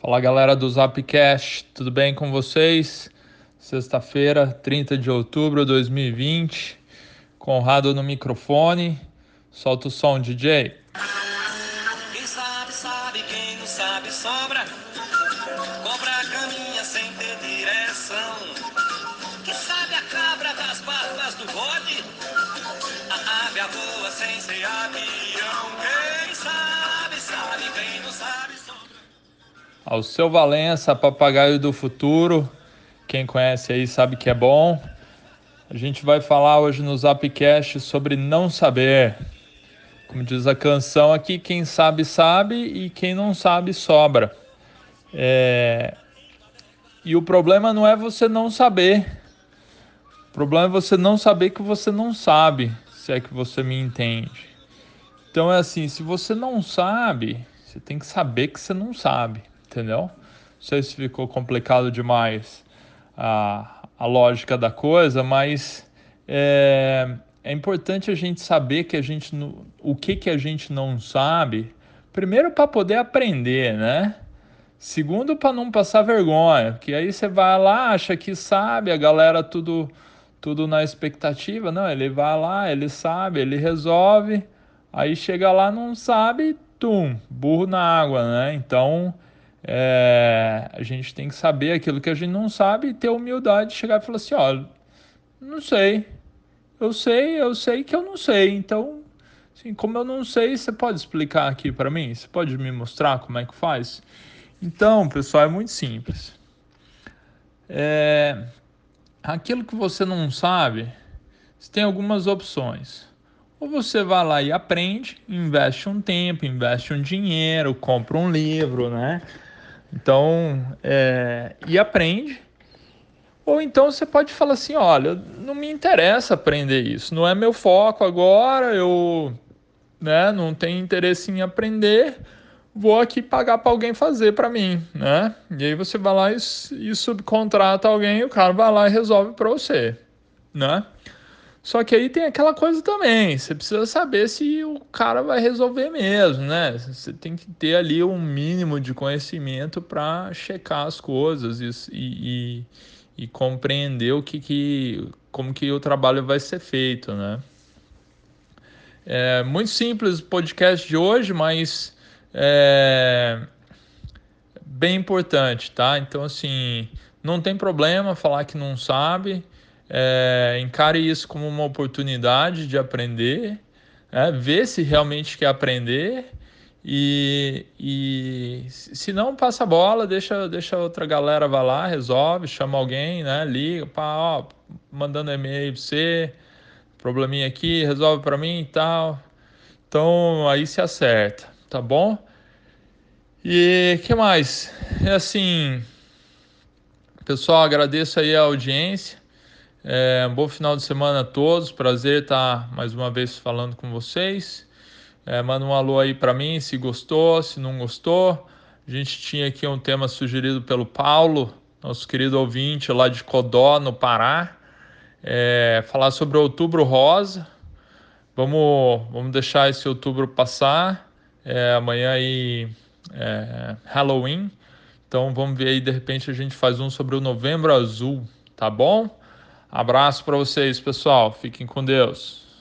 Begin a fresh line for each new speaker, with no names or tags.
Fala galera do Zapcast, tudo bem com vocês? Sexta-feira, 30 de outubro de 2020, Conrado no microfone, solta o som, DJ.
Quem sabe, sabe, quem não sabe. Cobra caminha sem ter direção. Sabe a cabra das patas do bode? A ave voa sem ser avião. Quem sabe, sabe, quem não sabe.
Ao seu Valença, papagaio do futuro, quem conhece aí sabe que é bom. A gente vai falar hoje no Zapcast sobre não saber. Como diz a canção aqui, quem sabe, sabe e quem não sabe, sobra. É... E o problema não é você não saber. O problema é você não saber que você não sabe, se é que você me entende. Então é assim, se você não sabe, você tem que saber que você não sabe, entendeu? Não sei se ficou complicado demais a, a lógica da coisa, mas é, é importante a gente saber que a gente o que que a gente não sabe, primeiro para poder aprender, né? Segundo para não passar vergonha, que aí você vai lá, acha que sabe, a galera tudo tudo na expectativa, não, ele vai lá, ele sabe, ele resolve, aí chega lá não sabe, tum, burro na água, né? Então, é, a gente tem que saber aquilo que a gente não sabe e ter humildade de chegar e falar assim, ó, não sei, eu sei, eu sei que eu não sei. Então, assim, como eu não sei, você pode explicar aqui para mim? Você pode me mostrar como é que faz? Então, pessoal, é muito simples. É, aquilo que você não sabe, você tem algumas opções. Ou você vai lá e aprende, investe um tempo, investe um dinheiro, compra um livro, né? Então, é, e aprende ou então você pode falar assim: olha, não me interessa aprender isso, não é meu foco agora, eu né, não tenho interesse em aprender, vou aqui pagar para alguém fazer para mim, né? E aí você vai lá e, e subcontrata alguém, o cara vai lá e resolve para você, né? Só que aí tem aquela coisa também, você precisa saber se o cara vai resolver mesmo, né? Você tem que ter ali um mínimo de conhecimento para checar as coisas e, e, e compreender o que, que como que o trabalho vai ser feito, né? É muito simples o podcast de hoje, mas é bem importante, tá? Então assim, não tem problema falar que não sabe, é, encare isso como uma oportunidade de aprender, é, ver se realmente quer aprender e, e se não, passa a bola, deixa, deixa outra galera vai lá, resolve, chama alguém, né? Liga, pá, ó, mandando e-mail pra você, probleminha aqui, resolve para mim e tal. Então aí se acerta, tá bom? E que mais? É assim, pessoal, agradeço aí a audiência. É, um bom final de semana a todos. Prazer estar mais uma vez falando com vocês. É, manda um alô aí para mim se gostou, se não gostou. A gente tinha aqui um tema sugerido pelo Paulo, nosso querido ouvinte lá de Codó, no Pará. É, falar sobre o outubro rosa. Vamos, vamos deixar esse outubro passar. É, amanhã aí é Halloween. Então vamos ver aí, de repente a gente faz um sobre o novembro azul, tá bom? Abraço para vocês, pessoal. Fiquem com Deus.